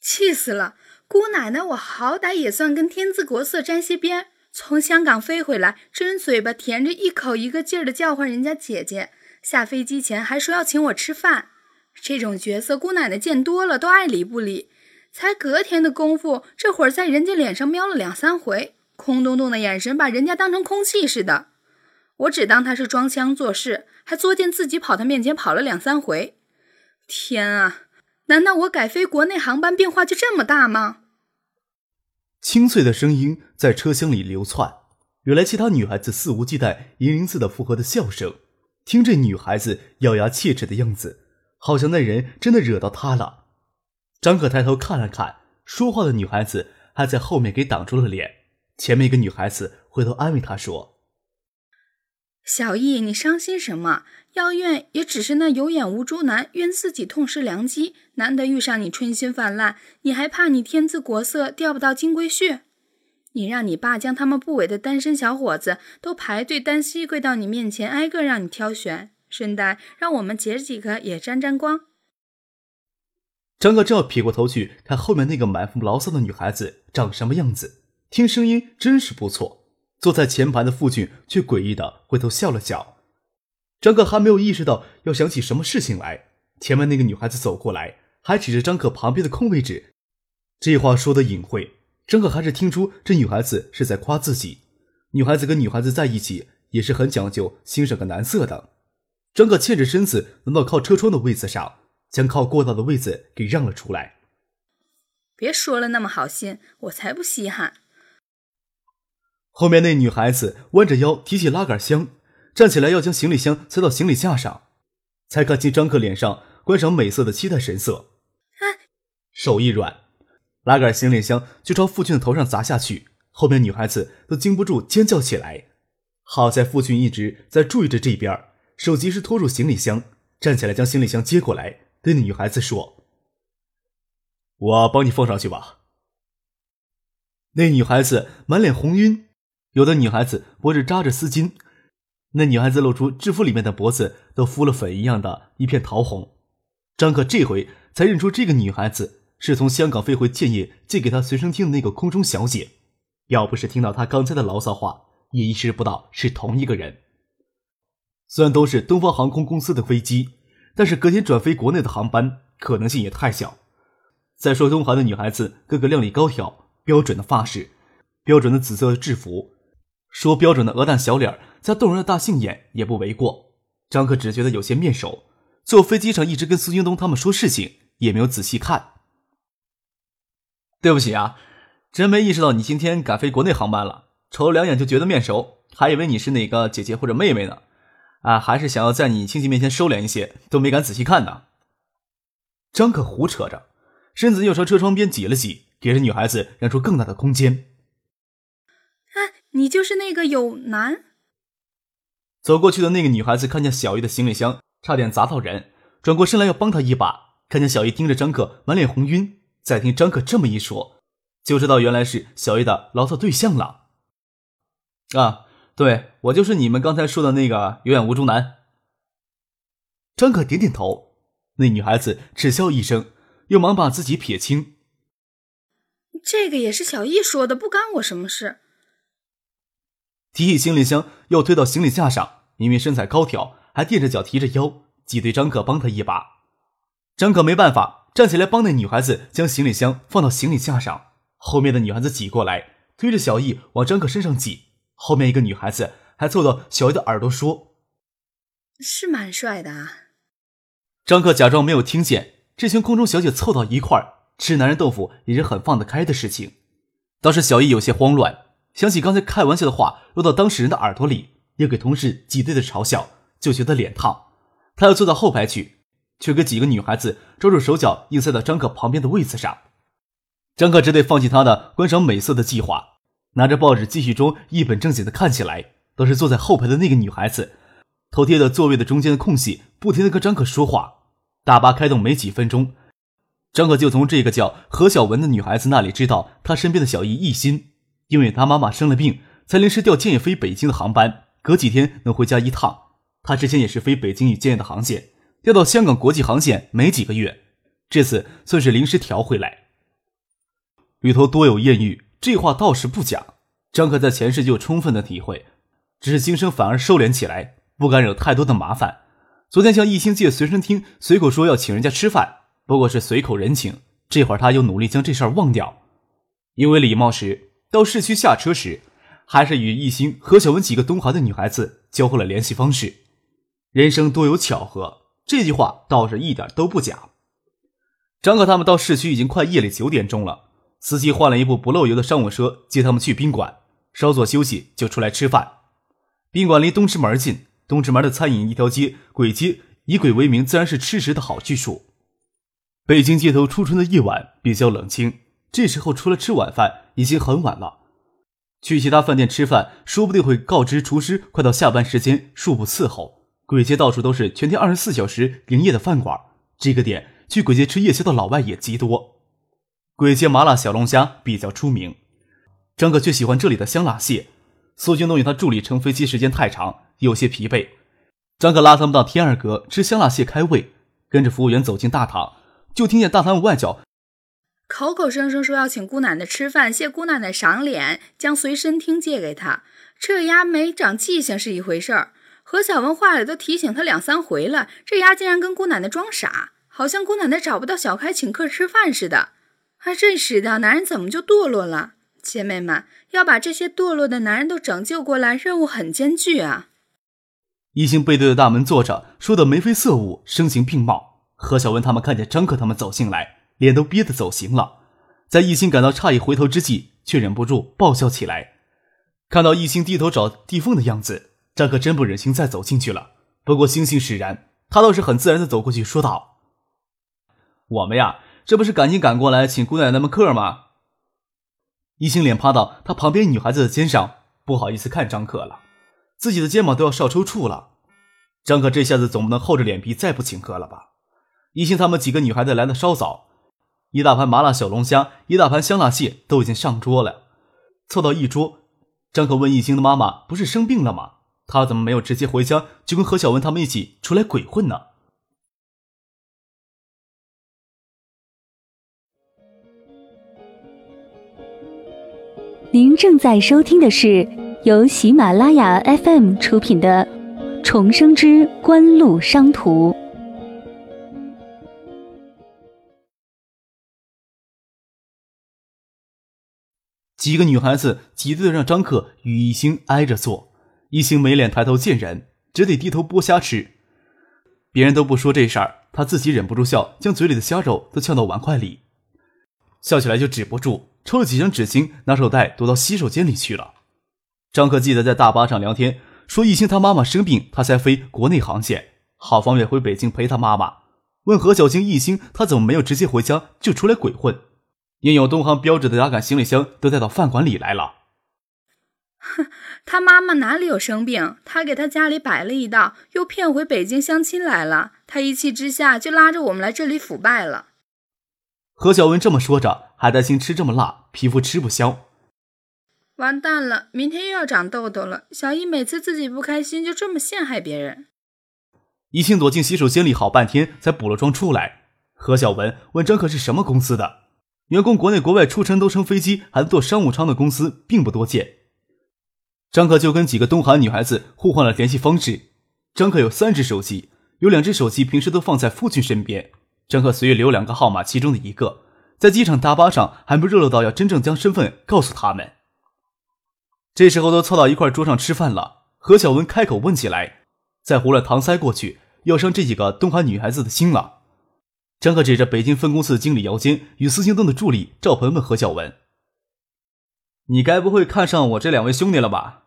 气死了！姑奶奶，我好歹也算跟天姿国色沾些边。从香港飞回来，真嘴巴甜着一口一个劲儿的叫唤人家姐姐。下飞机前还说要请我吃饭。这种角色，姑奶奶见多了，都爱理不理。才隔天的功夫，这会儿在人家脸上瞄了两三回，空洞洞的眼神把人家当成空气似的。我只当他是装腔作势，还作践自己跑他面前跑了两三回。天啊！难道我改飞国内航班变化就这么大吗？清脆的声音在车厢里流窜，原来其他女孩子肆无忌惮、银铃似的附和的笑声。听这女孩子咬牙切齿的样子，好像那人真的惹到她了。张可抬头看了看，说话的女孩子还在后面给挡住了脸。前面一个女孩子回头安慰他说。小易，你伤心什么？要怨也只是那有眼无珠男怨自己痛失良机，难得遇上你春心泛滥，你还怕你天姿国色钓不到金龟婿？你让你爸将他们部委的单身小伙子都排队单膝跪到你面前，挨个让你挑选，顺带让我们姐几个也沾沾光。张哥正要撇过头去看后面那个满腹牢骚的女孩子长什么样子，听声音真是不错。坐在前排的父亲却诡异的回头笑了笑。张可还没有意识到要想起什么事情来，前面那个女孩子走过来，还指着张可旁边的空位置。这话说的隐晦，张可还是听出这女孩子是在夸自己。女孩子跟女孩子在一起也是很讲究欣赏个男色的。张可欠着身子挪到靠车窗的位子上，将靠过道的位子给让了出来。别说了那么好心，我才不稀罕。后面那女孩子弯着腰提起拉杆箱，站起来要将行李箱塞到行李架上，才看清张克脸上观赏美色的期待神色。手一软，拉杆行李箱就朝傅俊的头上砸下去。后面女孩子都禁不住尖叫起来。好在傅俊一直在注意着这边，手及时拖住行李箱，站起来将行李箱接过来，对那女孩子说：“我帮你放上去吧。”那女孩子满脸红晕。有的女孩子脖子扎着丝巾，那女孩子露出制服里面的脖子都敷了粉一样的一片桃红。张可这回才认出这个女孩子是从香港飞回建业借给他随身听的那个空中小姐，要不是听到他刚才的牢骚话，也意识不到是同一个人。虽然都是东方航空公司的飞机，但是隔天转飞国内的航班可能性也太小。再说东航的女孩子个个靓丽高挑，标准的发饰，标准的紫色制服。说标准的鹅蛋小脸加动人的大杏眼也不为过。张克只觉得有些面熟，坐飞机上一直跟苏京东他们说事情，也没有仔细看。对不起啊，真没意识到你今天赶飞国内航班了，瞅了两眼就觉得面熟，还以为你是哪个姐姐或者妹妹呢。啊，还是想要在你亲戚面前收敛一些，都没敢仔细看呢。张克胡扯着，身子又朝车窗边挤了挤，给这女孩子让出更大的空间。你就是那个有男。走过去的那个女孩子看见小姨的行李箱差点砸到人，转过身来要帮她一把。看见小姨盯着张可，满脸红晕。再听张可这么一说，就知道原来是小姨的牢骚对象了。啊，对我就是你们刚才说的那个有眼无珠男。张可点点头。那女孩子嗤笑一声，又忙把自己撇清。这个也是小易说的，不干我什么事。提起行李箱，又推到行李架上。明明身材高挑，还垫着脚提着腰，挤兑张可帮他一把。张可没办法，站起来帮那女孩子将行李箱放到行李架上。后面的女孩子挤过来，推着小易往张可身上挤。后面一个女孩子还凑到小易的耳朵说：“是蛮帅的啊。”张克假装没有听见。这群空中小姐凑到一块儿吃男人豆腐也是很放得开的事情。倒是小易有些慌乱。想起刚才开玩笑的话落到当事人的耳朵里，又给同事挤兑的嘲笑，就觉得脸烫。他要坐到后排去，却给几个女孩子抓住手脚，硬塞到张可旁边的位子上。张可只得放弃他的观赏美色的计划，拿着报纸继续中一本正经的看起来。倒是坐在后排的那个女孩子，头贴的座位的中间的空隙，不停的跟张可说话。大巴开动没几分钟，张可就从这个叫何小文的女孩子那里知道，她身边的小姨一心，因为他妈妈生了病，才临时调建业飞北京的航班，隔几天能回家一趟。他之前也是飞北京与建业的航线，调到香港国际航线没几个月，这次算是临时调回来。里头多有艳遇，这话倒是不假。张可在前世就充分的体会。只是今生反而收敛起来，不敢惹太多的麻烦。昨天向一星借随身听，随口说要请人家吃饭，不过是随口人情。这会儿他又努力将这事儿忘掉，因为礼貌时到市区下车时，还是与一星、何小文几个东华的女孩子交换了联系方式。人生多有巧合，这句话倒是一点都不假。张可他们到市区已经快夜里九点钟了，司机换了一部不漏油的商务车接他们去宾馆，稍作休息就出来吃饭。宾馆离东直门近，东直门的餐饮一条街，鬼街以鬼为名，自然是吃食的好去处。北京街头初春的夜晚比较冷清，这时候出来吃晚饭已经很晚了。去其他饭店吃饭，说不定会告知厨师快到下班时间，恕不伺候。鬼街到处都是全天二十四小时营业的饭馆，这个点去鬼街吃夜宵的老外也极多。鬼街麻辣小龙虾比较出名，张哥却喜欢这里的香辣蟹。苏军东与他助理乘飞机时间太长，有些疲惫。张可拉他们到天二阁吃香辣蟹开胃，跟着服务员走进大堂，就听见大堂外角口口声声说要请姑奶奶吃饭，谢姑奶奶赏脸，将随身听借给他。这丫没长记性是一回事儿，何小文话里都提醒他两三回了，这丫竟然跟姑奶奶装傻，好像姑奶奶找不到小开请客吃饭似的。啊，这时的男人怎么就堕落了？姐妹们，要把这些堕落的男人都拯救过来，任务很艰巨啊！一心背对着大门坐着，说的眉飞色舞，声情并茂。何小文他们看见张克他们走进来，脸都憋得走形了。在一心感到诧异回头之际，却忍不住爆笑起来。看到一心低头找地缝的样子，张可真不忍心再走进去了。不过星星使然，他倒是很自然的走过去说道：“我们呀，这不是赶紧赶过来请姑奶奶们客吗？”一心脸趴到他旁边女孩子的肩上，不好意思看张可了，自己的肩膀都要笑抽搐了。张可这下子总不能厚着脸皮再不请客了吧？一心他们几个女孩子来的稍早，一大盘麻辣小龙虾，一大盘香辣蟹都已经上桌了。凑到一桌，张可问艺兴的妈妈：“不是生病了吗？她怎么没有直接回家，就跟何小文他们一起出来鬼混呢？”您正在收听的是由喜马拉雅 FM 出品的《重生之官路商途》。几个女孩子挤兑的让张克与一星挨着坐，一星没脸抬头见人，只得低头剥虾吃。别人都不说这事儿，他自己忍不住笑，将嘴里的虾肉都呛到碗筷里，笑起来就止不住。抽了几张纸巾，拿手袋躲到洗手间里去了。张克记得在大巴上聊天，说一兴他妈妈生病，他才飞国内航线，好方便回北京陪他妈妈。问何小晶一兴，他怎么没有直接回家，就出来鬼混？印有东航标志的拉杆行李箱都带到饭馆里来了。哼，他妈妈哪里有生病？他给他家里摆了一道，又骗回北京相亲来了。他一气之下就拉着我们来这里腐败了。何小文这么说着，还担心吃这么辣，皮肤吃不消。完蛋了，明天又要长痘痘了。小易每次自己不开心，就这么陷害别人。一心躲进洗手间里好半天，才补了妆出来。何小文问张可是什么公司的？员工国内国外出差都乘飞机，还坐商务舱的公司并不多见。张可就跟几个东韩女孩子互换了联系方式。张可有三只手机，有两只手机平时都放在父亲身边。张克随意留两个号码，其中的一个在机场大巴上还不热络到要真正将身份告诉他们。这时候都凑到一块桌上吃饭了，何小文开口问起来，再胡乱搪塞过去，要伤这几个东海女孩子的心了。张克指着北京分公司的经理姚坚与司行东的助理赵鹏问何小文：“你该不会看上我这两位兄弟了吧？”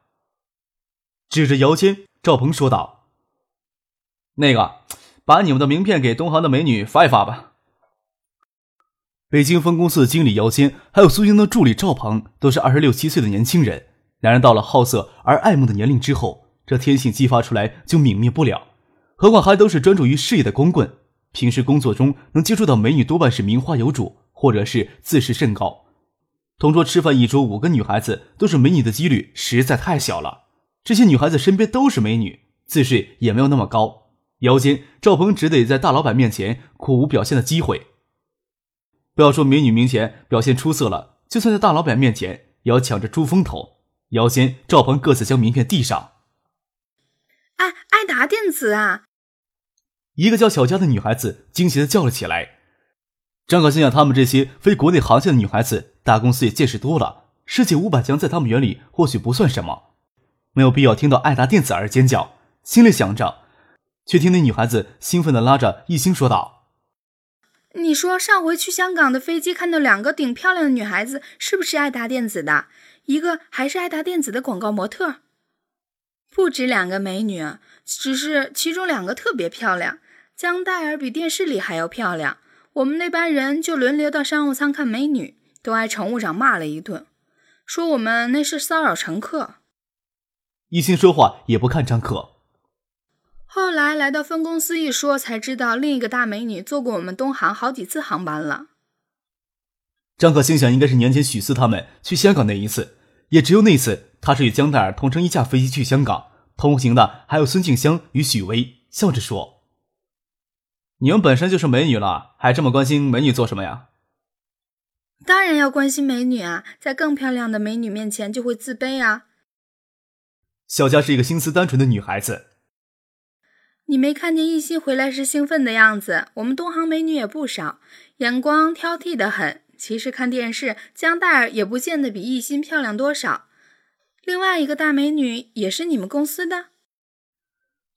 指着姚坚，赵鹏说道：“那个。”把你们的名片给东航的美女发一发吧。北京分公司的经理姚坚，还有苏京的助理赵鹏，都是二十六七岁的年轻人。两人到了好色而爱慕的年龄之后，这天性激发出来就泯灭不了。何况还都是专注于事业的光棍，平时工作中能接触到美女多半是名花有主，或者是自视甚高。同桌吃饭一桌五个女孩子都是美女的几率实在太小了。这些女孩子身边都是美女，自视也没有那么高。姚坚、赵鹏只得在大老板面前苦无表现的机会。不要说美女面前表现出色了，就算在大老板面前，也要抢着出风头。姚坚、赵鹏各自将名片递上。哎，爱达电子啊！一个叫小佳的女孩子惊喜的叫了起来。张可心想，她们这些非国内航线的女孩子，大公司也见识多了，世界五百强在他们眼里或许不算什么，没有必要听到爱达电子而尖叫。心里想着，却听那女孩子兴奋的拉着艺兴说道。你说上回去香港的飞机看到两个顶漂亮的女孩子，是不是爱达电子的？一个还是爱达电子的广告模特。不止两个美女，只是其中两个特别漂亮。江黛儿比电视里还要漂亮。我们那班人就轮流到商务舱看美女，都挨乘务长骂了一顿，说我们那是骚扰乘客。一心说话也不看张可。后来来到分公司一说，才知道另一个大美女坐过我们东航好几次航班了。张可心想，应该是年前许四他们去香港那一次，也只有那次，他是与江黛儿同乘一架飞机去香港，同行的还有孙静香与许巍。笑着说：“你们本身就是美女了，还这么关心美女做什么呀？”当然要关心美女啊，在更漂亮的美女面前就会自卑啊。小佳是一个心思单纯的女孩子。你没看见一心回来时兴奋的样子？我们东航美女也不少，眼光挑剔的很。其实看电视，江黛儿也不见得比一心漂亮多少。另外一个大美女也是你们公司的。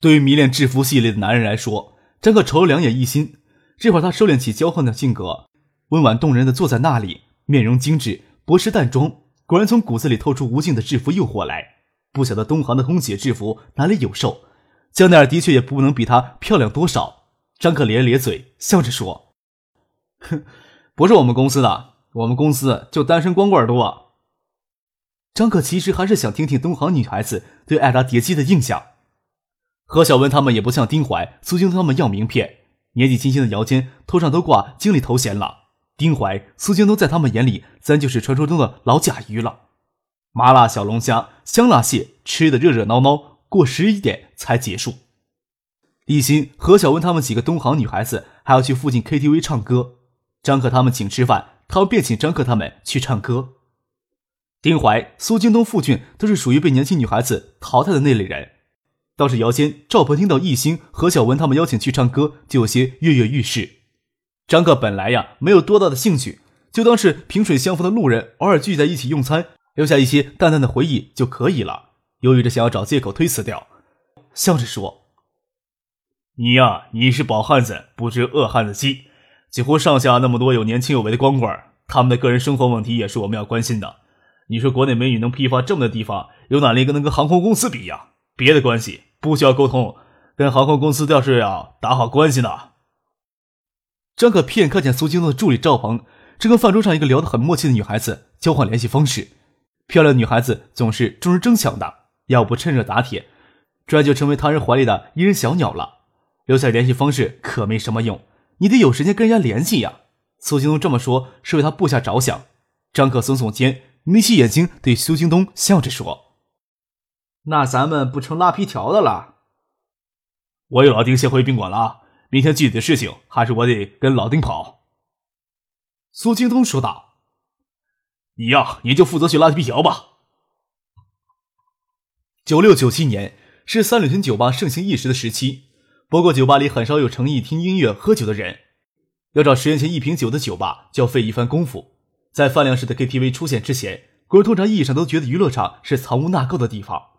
对于迷恋制服系列的男人来说，张可瞅了两眼一新，这会儿他收敛起骄横的性格，温婉动人的坐在那里，面容精致，薄施淡妆，果然从骨子里透出无尽的制服诱惑来。不晓得东航的空姐制服哪里有售。江奈尔的确也不能比她漂亮多少。张可咧咧嘴，笑着说：“哼，不是我们公司的，我们公司就单身光棍多。”张可其实还是想听听东航女孩子对艾达蝶姬的印象。何小文他们也不像丁怀、苏京他们要名片，年纪轻轻的姚坚头上都挂经理头衔了。丁怀、苏京都在他们眼里，咱就是传说中的老甲鱼了。麻辣小龙虾、香辣蟹吃的热热闹闹。过十一点才结束。李欣、何小文他们几个东航女孩子还要去附近 KTV 唱歌，张克他们请吃饭，他们便请张克他们去唱歌。丁怀、苏京东、傅俊都是属于被年轻女孩子淘汰的那类人。倒是姚坚、赵鹏听到艺兴、何小文他们邀请去唱歌，就有些跃跃欲试。张克本来呀没有多大的兴趣，就当是萍水相逢的路人，偶尔聚在一起用餐，留下一些淡淡的回忆就可以了。犹豫着想要找借口推辞掉，笑着说：“你呀，你是饱汉子不知饿汉子饥。几乎上下那么多有年轻有为的光棍，他们的个人生活问题也是我们要关心的。你说国内美女能批发这么的地方，有哪一个能跟航空公司比呀？别的关系不需要沟通，跟航空公司倒是要打好关系呢。”张可瞥眼看见苏京东的助理赵鹏正跟饭桌上一个聊得很默契的女孩子交换联系方式，漂亮女孩子总是众人争抢的。要不趁热打铁，这就成为他人怀里的一人小鸟了。留下联系方式可没什么用，你得有时间跟人家联系呀。苏京东这么说，是为他部下着想。张可耸耸肩，眯起眼睛对苏京东笑着说：“那咱们不成拉皮条的了。”我有老丁先回宾馆了，明天具体的事情还是我得跟老丁跑。”苏京东说道。“你呀，你就负责去拉皮条吧。”九六九七年是三里屯酒吧盛行一时的时期，不过酒吧里很少有诚意听音乐、喝酒的人。要找十元钱一瓶酒的酒吧，就要费一番功夫。在饭量式的 KTV 出现之前，国人通常意义上都觉得娱乐场是藏污纳垢的地方。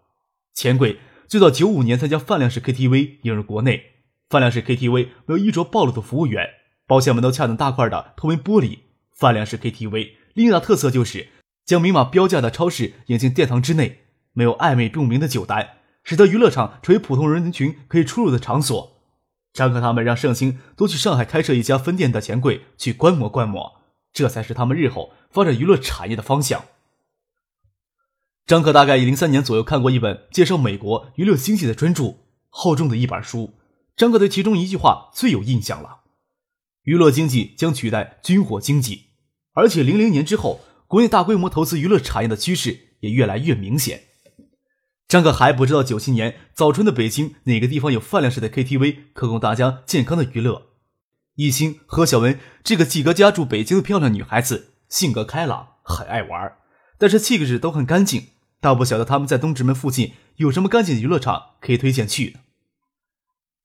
钱柜最早九五年才将饭量式 KTV 引入国内。饭量式 KTV 没有衣着暴露的服务员，包厢门都恰当大块的透明玻璃。饭量式 KTV 另一大特色就是将明码标价的超市引进殿堂之内。没有暧昧不明的酒单，使得娱乐场成为普通人群可以出入的场所。张克他们让盛兴多去上海开设一家分店的钱柜去观摩观摩，这才是他们日后发展娱乐产业的方向。张可大概以零三年左右看过一本介绍美国娱乐经济的专著，厚重的一本书。张可对其中一句话最有印象了：娱乐经济将取代军火经济，而且零零年之后，国内大规模投资娱乐产业的趋势也越来越明显。张可还不知道九七年早春的北京哪个地方有饭量式的 KTV 可供大家健康的娱乐。艺兴何小文这个季哥家住北京的漂亮女孩子，性格开朗，很爱玩，但是气质都很干净。倒不晓得他们在东直门附近有什么干净的娱乐场可以推荐去呢？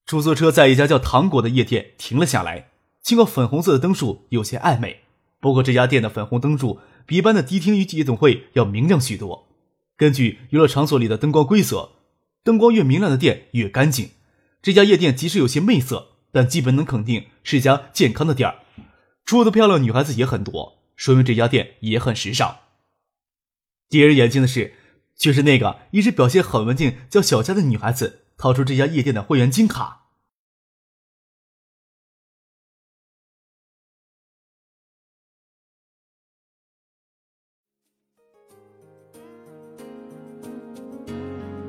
出租车在一家叫糖果的夜店停了下来，尽管粉红色的灯柱有些暧昧，不过这家店的粉红灯柱比一般的迪厅与夜总会要明亮许多。根据娱乐场所里的灯光规则，灯光越明亮的店越干净。这家夜店即使有些媚色，但基本能肯定是家健康的店儿。出的漂亮女孩子也很多，说明这家店也很时尚。跌人眼镜的是。却是那个一直表现很文静、叫小佳的女孩子掏出这家夜店的会员金卡。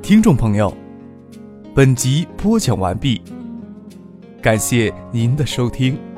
听众朋友，本集播讲完毕，感谢您的收听。